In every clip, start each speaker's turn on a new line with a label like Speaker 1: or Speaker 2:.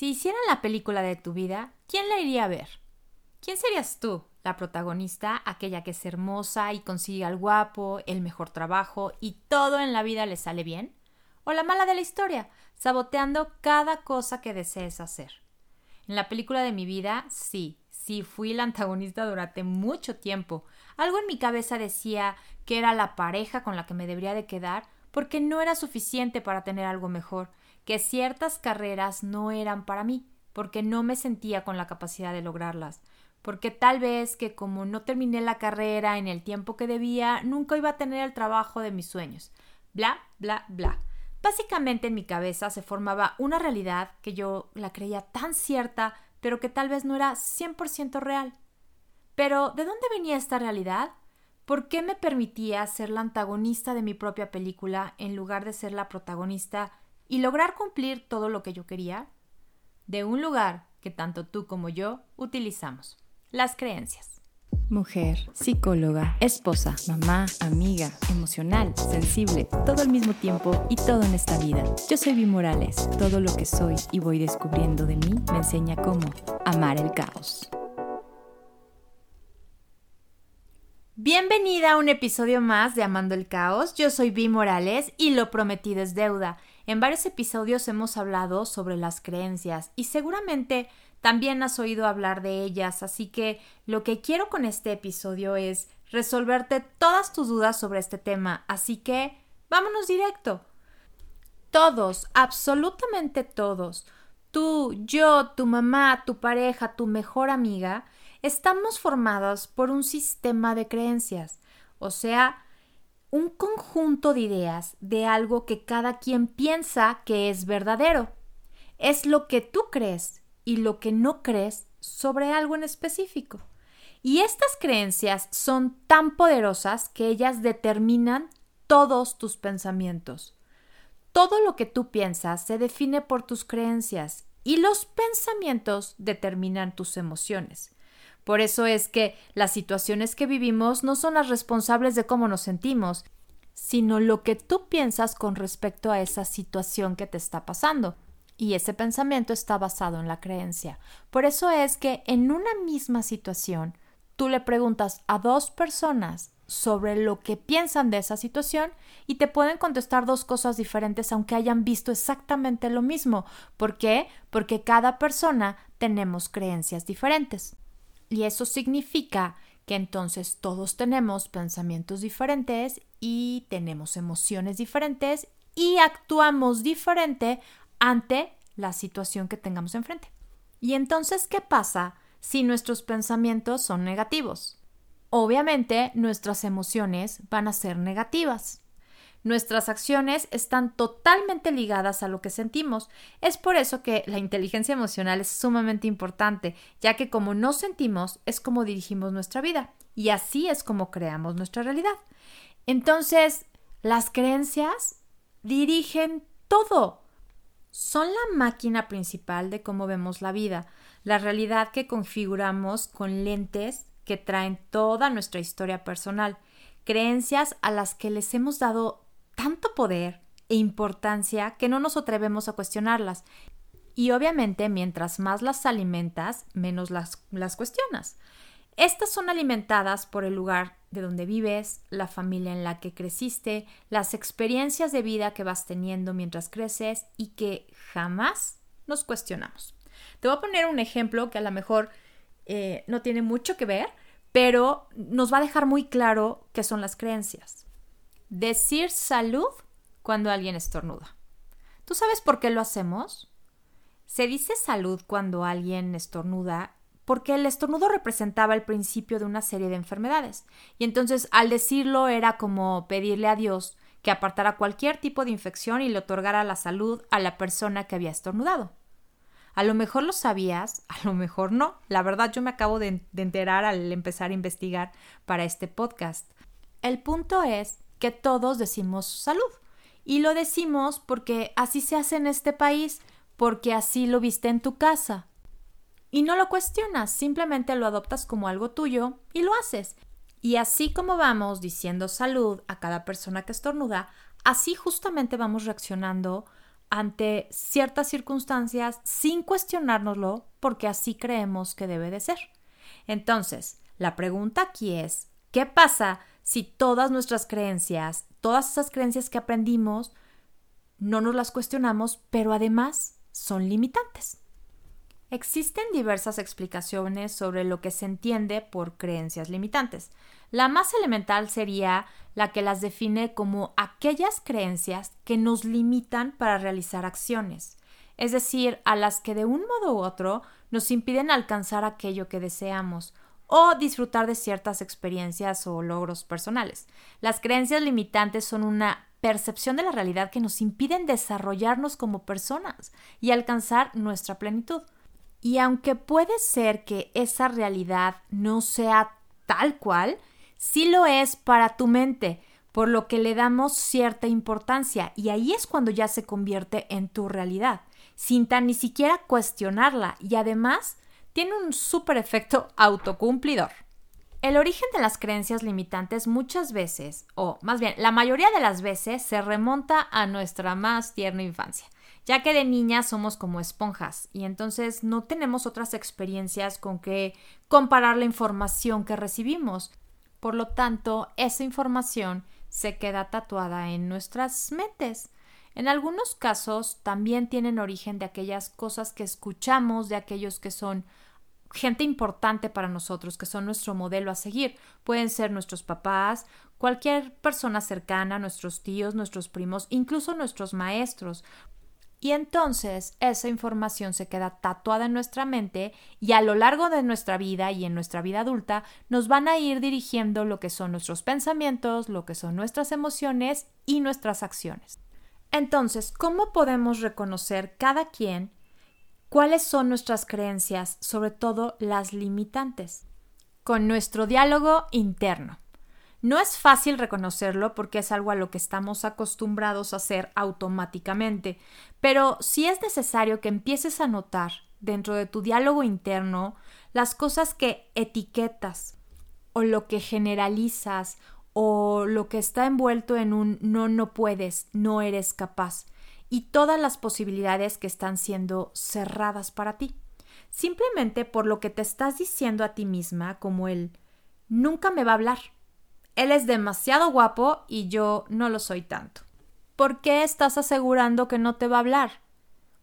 Speaker 1: Si hicieran la película de tu vida, ¿quién la iría a ver? ¿Quién serías tú? La protagonista, aquella que es hermosa y consigue al guapo, el mejor trabajo y todo en la vida le sale bien? ¿O la mala de la historia, saboteando cada cosa que desees hacer? En la película de mi vida, sí, sí, fui la antagonista durante mucho tiempo. Algo en mi cabeza decía que era la pareja con la que me debería de quedar porque no era suficiente para tener algo mejor, que ciertas carreras no eran para mí, porque no me sentía con la capacidad de lograrlas, porque tal vez que como no terminé la carrera en el tiempo que debía, nunca iba a tener el trabajo de mis sueños. Bla, bla, bla. Básicamente en mi cabeza se formaba una realidad que yo la creía tan cierta, pero que tal vez no era 100% real. Pero, ¿de dónde venía esta realidad? ¿Por qué me permitía ser la antagonista de mi propia película en lugar de ser la protagonista y lograr cumplir todo lo que yo quería? De un lugar que tanto tú como yo utilizamos, las creencias.
Speaker 2: Mujer, psicóloga, esposa, mamá, amiga, emocional, sensible, todo al mismo tiempo y todo en esta vida. Yo soy Vi Morales. Todo lo que soy y voy descubriendo de mí me enseña cómo amar el caos.
Speaker 1: Bienvenida a un episodio más de Amando el Caos. Yo soy Vi Morales y lo prometido es deuda. En varios episodios hemos hablado sobre las creencias y seguramente también has oído hablar de ellas, así que lo que quiero con este episodio es resolverte todas tus dudas sobre este tema, así que vámonos directo. Todos, absolutamente todos, tú, yo, tu mamá, tu pareja, tu mejor amiga, estamos formados por un sistema de creencias, o sea, un conjunto de ideas de algo que cada quien piensa que es verdadero. Es lo que tú crees y lo que no crees sobre algo en específico. Y estas creencias son tan poderosas que ellas determinan todos tus pensamientos. Todo lo que tú piensas se define por tus creencias y los pensamientos determinan tus emociones. Por eso es que las situaciones que vivimos no son las responsables de cómo nos sentimos, sino lo que tú piensas con respecto a esa situación que te está pasando. Y ese pensamiento está basado en la creencia. Por eso es que en una misma situación, tú le preguntas a dos personas sobre lo que piensan de esa situación y te pueden contestar dos cosas diferentes aunque hayan visto exactamente lo mismo. ¿Por qué? Porque cada persona tenemos creencias diferentes. Y eso significa que entonces todos tenemos pensamientos diferentes y tenemos emociones diferentes y actuamos diferente ante la situación que tengamos enfrente. Y entonces, ¿qué pasa si nuestros pensamientos son negativos? Obviamente, nuestras emociones van a ser negativas. Nuestras acciones están totalmente ligadas a lo que sentimos. Es por eso que la inteligencia emocional es sumamente importante, ya que como no sentimos es como dirigimos nuestra vida y así es como creamos nuestra realidad. Entonces, las creencias dirigen todo. Son la máquina principal de cómo vemos la vida, la realidad que configuramos con lentes que traen toda nuestra historia personal, creencias a las que les hemos dado tanto poder e importancia que no nos atrevemos a cuestionarlas. Y obviamente, mientras más las alimentas, menos las, las cuestionas. Estas son alimentadas por el lugar de donde vives, la familia en la que creciste, las experiencias de vida que vas teniendo mientras creces y que jamás nos cuestionamos. Te voy a poner un ejemplo que a lo mejor eh, no tiene mucho que ver, pero nos va a dejar muy claro qué son las creencias. Decir salud cuando alguien estornuda. ¿Tú sabes por qué lo hacemos? Se dice salud cuando alguien estornuda porque el estornudo representaba el principio de una serie de enfermedades. Y entonces al decirlo era como pedirle a Dios que apartara cualquier tipo de infección y le otorgara la salud a la persona que había estornudado. A lo mejor lo sabías, a lo mejor no. La verdad yo me acabo de, enterar al empezar a investigar para este podcast. El punto es que todos decimos salud. Y lo decimos porque así se hace en este país, porque así lo viste en tu casa. Y no lo cuestionas, simplemente lo adoptas como algo tuyo y lo haces. Y así como vamos diciendo salud a cada persona que estornuda, así justamente vamos reaccionando ante ciertas circunstancias sin cuestionárnoslo porque así creemos que debe de ser. Entonces, la pregunta aquí es, ¿qué pasa si todas nuestras creencias, todas esas creencias que aprendimos, no nos las cuestionamos, pero además son limitantes? Existen diversas explicaciones sobre lo que se entiende por creencias limitantes. La más elemental sería la que las define como aquellas creencias que nos limitan para realizar acciones, es decir, a las que de un modo u otro nos impiden alcanzar aquello que deseamos o disfrutar de ciertas experiencias o logros personales. Las creencias limitantes son una percepción de la realidad que nos impiden desarrollarnos como personas y alcanzar nuestra plenitud. Y aunque puede ser que esa realidad no sea tal cual, sí lo es para tu mente, por lo que le damos cierta importancia y ahí es cuando ya se convierte en tu realidad, sin tan ni siquiera cuestionarla y además tiene un súper efecto autocumplidor. El origen de las creencias limitantes muchas veces, o más bien la mayoría de las veces, se remonta a nuestra más tierna infancia ya que de niñas somos como esponjas y entonces no tenemos otras experiencias con que comparar la información que recibimos. Por lo tanto, esa información se queda tatuada en nuestras mentes. En algunos casos también tienen origen de aquellas cosas que escuchamos, de aquellos que son gente importante para nosotros, que son nuestro modelo a seguir. Pueden ser nuestros papás, cualquier persona cercana, nuestros tíos, nuestros primos, incluso nuestros maestros. Y entonces esa información se queda tatuada en nuestra mente y a lo largo de nuestra vida y en nuestra vida adulta nos van a ir dirigiendo lo que son nuestros pensamientos, lo que son nuestras emociones y nuestras acciones. Entonces, ¿cómo podemos reconocer cada quien cuáles son nuestras creencias, sobre todo las limitantes? Con nuestro diálogo interno. No es fácil reconocerlo porque es algo a lo que estamos acostumbrados a hacer automáticamente, pero sí es necesario que empieces a notar dentro de tu diálogo interno las cosas que etiquetas o lo que generalizas o lo que está envuelto en un no, no puedes, no eres capaz y todas las posibilidades que están siendo cerradas para ti. Simplemente por lo que te estás diciendo a ti misma como el nunca me va a hablar él es demasiado guapo y yo no lo soy tanto. ¿Por qué estás asegurando que no te va a hablar?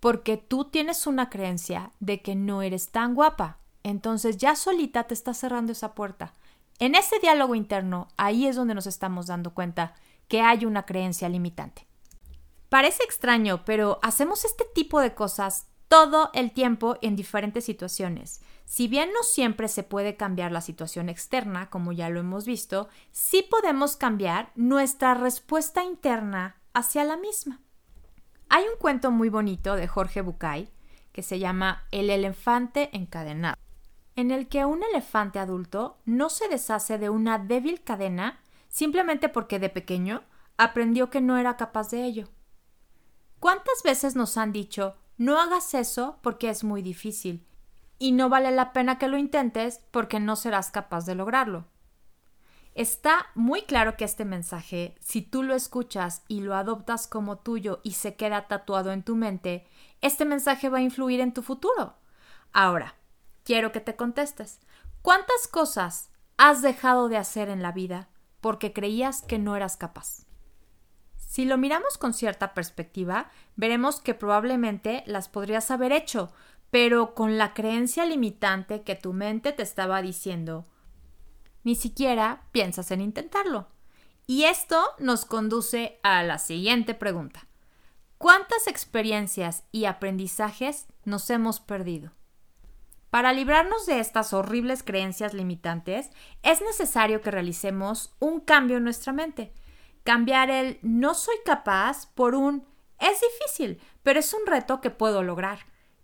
Speaker 1: Porque tú tienes una creencia de que no eres tan guapa. Entonces ya solita te está cerrando esa puerta. En ese diálogo interno, ahí es donde nos estamos dando cuenta que hay una creencia limitante. Parece extraño, pero hacemos este tipo de cosas todo el tiempo en diferentes situaciones. Si bien no siempre se puede cambiar la situación externa, como ya lo hemos visto, sí podemos cambiar nuestra respuesta interna hacia la misma. Hay un cuento muy bonito de Jorge Bucay que se llama El elefante encadenado, en el que un elefante adulto no se deshace de una débil cadena simplemente porque de pequeño aprendió que no era capaz de ello. ¿Cuántas veces nos han dicho no hagas eso porque es muy difícil y no vale la pena que lo intentes porque no serás capaz de lograrlo. Está muy claro que este mensaje, si tú lo escuchas y lo adoptas como tuyo y se queda tatuado en tu mente, este mensaje va a influir en tu futuro. Ahora, quiero que te contestes. ¿Cuántas cosas has dejado de hacer en la vida porque creías que no eras capaz? Si lo miramos con cierta perspectiva, veremos que probablemente las podrías haber hecho, pero con la creencia limitante que tu mente te estaba diciendo. Ni siquiera piensas en intentarlo. Y esto nos conduce a la siguiente pregunta. ¿Cuántas experiencias y aprendizajes nos hemos perdido? Para librarnos de estas horribles creencias limitantes, es necesario que realicemos un cambio en nuestra mente cambiar el no soy capaz por un es difícil, pero es un reto que puedo lograr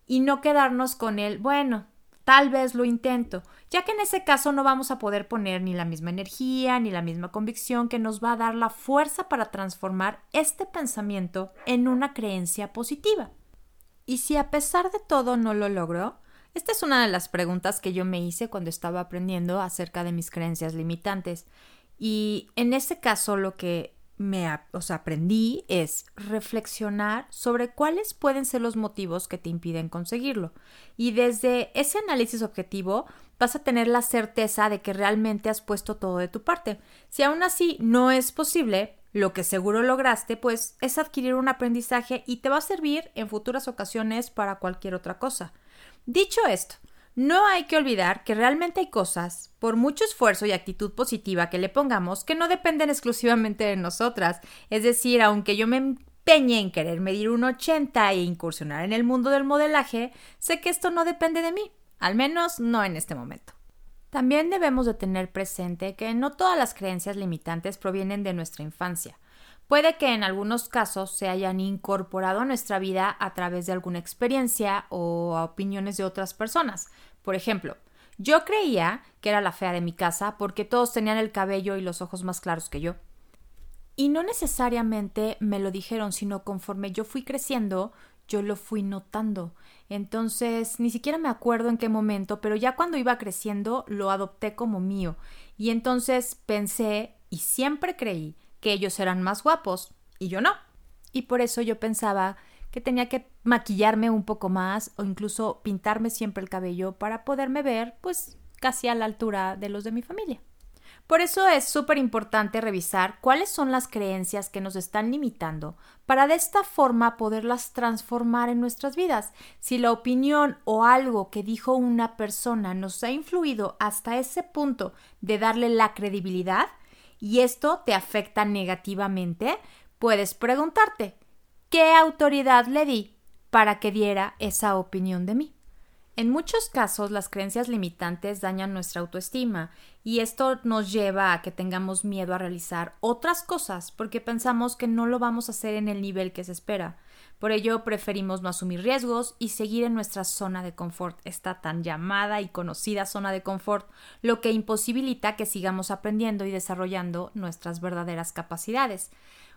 Speaker 1: y no quedarnos con el bueno, tal vez lo intento, ya que en ese caso no vamos a poder poner ni la misma energía ni la misma convicción que nos va a dar la fuerza para transformar este pensamiento en una creencia positiva. Y si a pesar de todo no lo logro, esta es una de las preguntas que yo me hice cuando estaba aprendiendo acerca de mis creencias limitantes. Y en ese caso lo que me aprendí es reflexionar sobre cuáles pueden ser los motivos que te impiden conseguirlo. Y desde ese análisis objetivo vas a tener la certeza de que realmente has puesto todo de tu parte. Si aún así no es posible, lo que seguro lograste, pues es adquirir un aprendizaje y te va a servir en futuras ocasiones para cualquier otra cosa. Dicho esto, no hay que olvidar que realmente hay cosas, por mucho esfuerzo y actitud positiva que le pongamos, que no dependen exclusivamente de nosotras. Es decir, aunque yo me empeñe en querer medir un 80 e incursionar en el mundo del modelaje, sé que esto no depende de mí, al menos no en este momento. También debemos de tener presente que no todas las creencias limitantes provienen de nuestra infancia. Puede que en algunos casos se hayan incorporado a nuestra vida a través de alguna experiencia o a opiniones de otras personas. Por ejemplo, yo creía que era la fea de mi casa porque todos tenían el cabello y los ojos más claros que yo. Y no necesariamente me lo dijeron, sino conforme yo fui creciendo, yo lo fui notando. Entonces, ni siquiera me acuerdo en qué momento, pero ya cuando iba creciendo lo adopté como mío. Y entonces pensé y siempre creí que ellos eran más guapos y yo no. Y por eso yo pensaba que tenía que maquillarme un poco más o incluso pintarme siempre el cabello para poderme ver pues casi a la altura de los de mi familia. Por eso es súper importante revisar cuáles son las creencias que nos están limitando para de esta forma poderlas transformar en nuestras vidas. Si la opinión o algo que dijo una persona nos ha influido hasta ese punto de darle la credibilidad, y esto te afecta negativamente, puedes preguntarte, ¿qué autoridad le di para que diera esa opinión de mí? En muchos casos las creencias limitantes dañan nuestra autoestima y esto nos lleva a que tengamos miedo a realizar otras cosas porque pensamos que no lo vamos a hacer en el nivel que se espera. Por ello preferimos no asumir riesgos y seguir en nuestra zona de confort, esta tan llamada y conocida zona de confort, lo que imposibilita que sigamos aprendiendo y desarrollando nuestras verdaderas capacidades.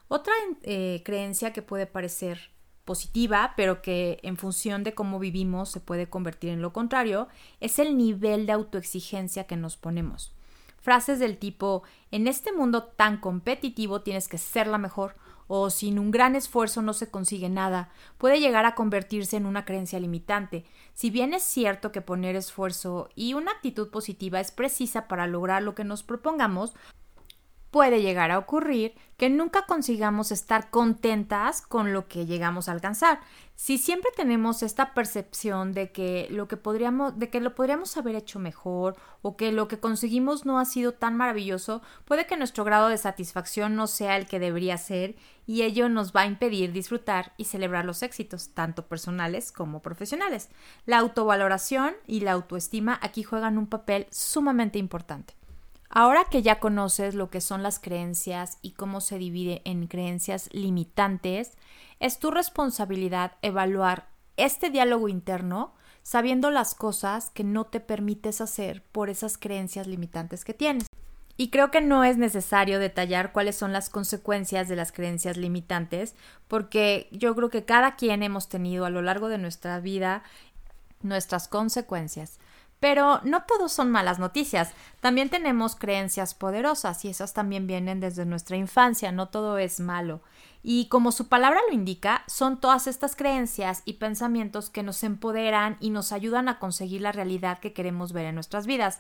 Speaker 1: Otra eh, creencia que puede parecer positiva, pero que en función de cómo vivimos se puede convertir en lo contrario, es el nivel de autoexigencia que nos ponemos. Frases del tipo en este mundo tan competitivo tienes que ser la mejor o sin un gran esfuerzo no se consigue nada, puede llegar a convertirse en una creencia limitante. Si bien es cierto que poner esfuerzo y una actitud positiva es precisa para lograr lo que nos propongamos, puede llegar a ocurrir que nunca consigamos estar contentas con lo que llegamos a alcanzar. Si siempre tenemos esta percepción de que lo que podríamos de que lo podríamos haber hecho mejor o que lo que conseguimos no ha sido tan maravilloso, puede que nuestro grado de satisfacción no sea el que debería ser y ello nos va a impedir disfrutar y celebrar los éxitos, tanto personales como profesionales. La autovaloración y la autoestima aquí juegan un papel sumamente importante. Ahora que ya conoces lo que son las creencias y cómo se divide en creencias limitantes, es tu responsabilidad evaluar este diálogo interno sabiendo las cosas que no te permites hacer por esas creencias limitantes que tienes. Y creo que no es necesario detallar cuáles son las consecuencias de las creencias limitantes, porque yo creo que cada quien hemos tenido a lo largo de nuestra vida nuestras consecuencias. Pero no todos son malas noticias. También tenemos creencias poderosas y esas también vienen desde nuestra infancia, no todo es malo. Y como su palabra lo indica, son todas estas creencias y pensamientos que nos empoderan y nos ayudan a conseguir la realidad que queremos ver en nuestras vidas.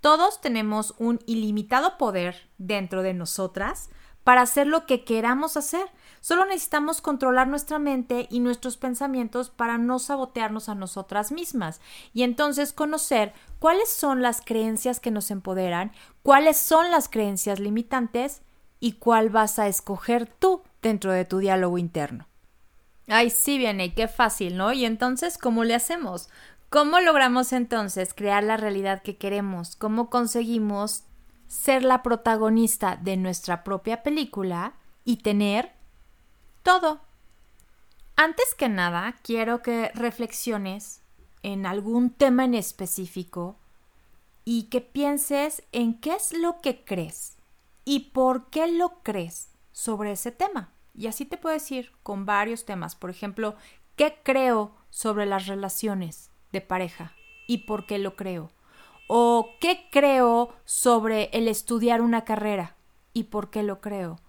Speaker 1: Todos tenemos un ilimitado poder dentro de nosotras para hacer lo que queramos hacer. Solo necesitamos controlar nuestra mente y nuestros pensamientos para no sabotearnos a nosotras mismas y entonces conocer cuáles son las creencias que nos empoderan, cuáles son las creencias limitantes y cuál vas a escoger tú dentro de tu diálogo interno. Ay, sí, viene, qué fácil, ¿no? Y entonces, ¿cómo le hacemos? ¿Cómo logramos entonces crear la realidad que queremos? ¿Cómo conseguimos ser la protagonista de nuestra propia película y tener todo. Antes que nada, quiero que reflexiones en algún tema en específico y que pienses en qué es lo que crees y por qué lo crees sobre ese tema. Y así te puedo decir con varios temas. Por ejemplo, ¿qué creo sobre las relaciones de pareja y por qué lo creo? ¿O qué creo sobre el estudiar una carrera y por qué lo creo?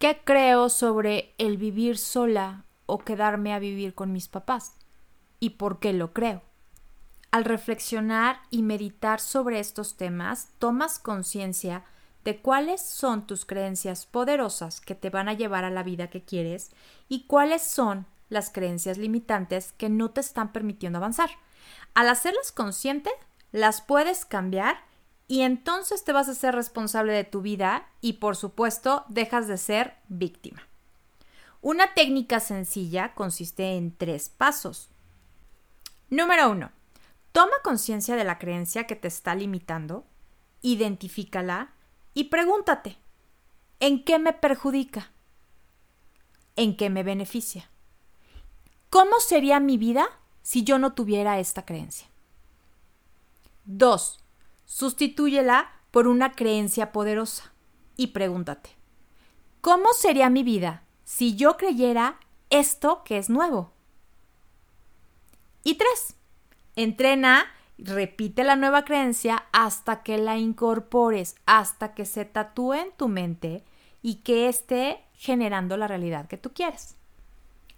Speaker 1: ¿Qué creo sobre el vivir sola o quedarme a vivir con mis papás? ¿Y por qué lo creo? Al reflexionar y meditar sobre estos temas, tomas conciencia de cuáles son tus creencias poderosas que te van a llevar a la vida que quieres y cuáles son las creencias limitantes que no te están permitiendo avanzar. Al hacerlas consciente, las puedes cambiar y entonces te vas a ser responsable de tu vida y por supuesto dejas de ser víctima. Una técnica sencilla consiste en tres pasos. Número uno, toma conciencia de la creencia que te está limitando, identifícala y pregúntate, ¿en qué me perjudica? ¿En qué me beneficia? ¿Cómo sería mi vida si yo no tuviera esta creencia? 2. Sustitúyela por una creencia poderosa y pregúntate, ¿cómo sería mi vida si yo creyera esto que es nuevo? Y 3. Entrena repite la nueva creencia hasta que la incorpores, hasta que se tatúe en tu mente y que esté generando la realidad que tú quieres.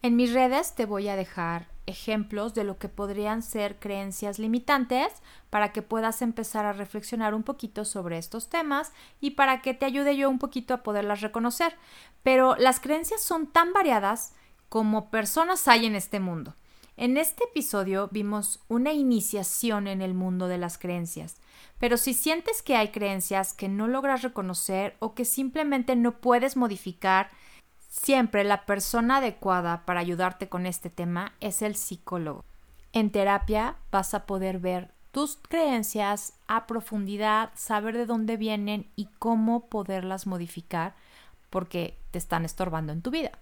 Speaker 1: En mis redes te voy a dejar ejemplos de lo que podrían ser creencias limitantes para que puedas empezar a reflexionar un poquito sobre estos temas y para que te ayude yo un poquito a poderlas reconocer. Pero las creencias son tan variadas como personas hay en este mundo. En este episodio vimos una iniciación en el mundo de las creencias, pero si sientes que hay creencias que no logras reconocer o que simplemente no puedes modificar, siempre la persona adecuada para ayudarte con este tema es el psicólogo. En terapia vas a poder ver tus creencias a profundidad, saber de dónde vienen y cómo poderlas modificar porque te están estorbando en tu vida.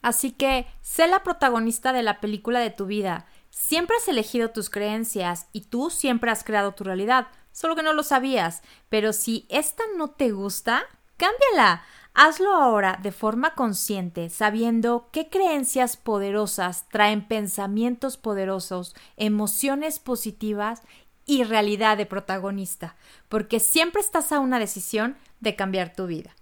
Speaker 1: Así que sé la protagonista de la película de tu vida. Siempre has elegido tus creencias y tú siempre has creado tu realidad, solo que no lo sabías. Pero si esta no te gusta, cámbiala. Hazlo ahora de forma consciente, sabiendo qué creencias poderosas traen pensamientos poderosos, emociones positivas y realidad de protagonista, porque siempre estás a una decisión de cambiar tu vida.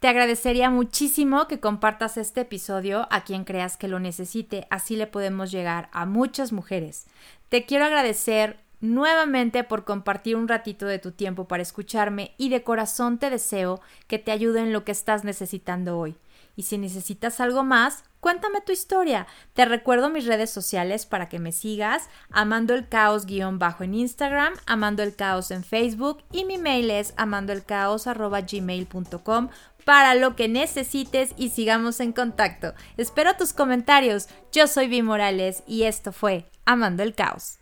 Speaker 1: Te agradecería muchísimo que compartas este episodio a quien creas que lo necesite, así le podemos llegar a muchas mujeres. Te quiero agradecer nuevamente por compartir un ratito de tu tiempo para escucharme y de corazón te deseo que te ayude en lo que estás necesitando hoy. Y si necesitas algo más, cuéntame tu historia. Te recuerdo mis redes sociales para que me sigas, amando el caos guion bajo en Instagram, amando el caos en Facebook y mi mail es amandoelcaos.gmail.com para lo que necesites y sigamos en contacto. Espero tus comentarios. Yo soy Vi Morales y esto fue Amando el Caos.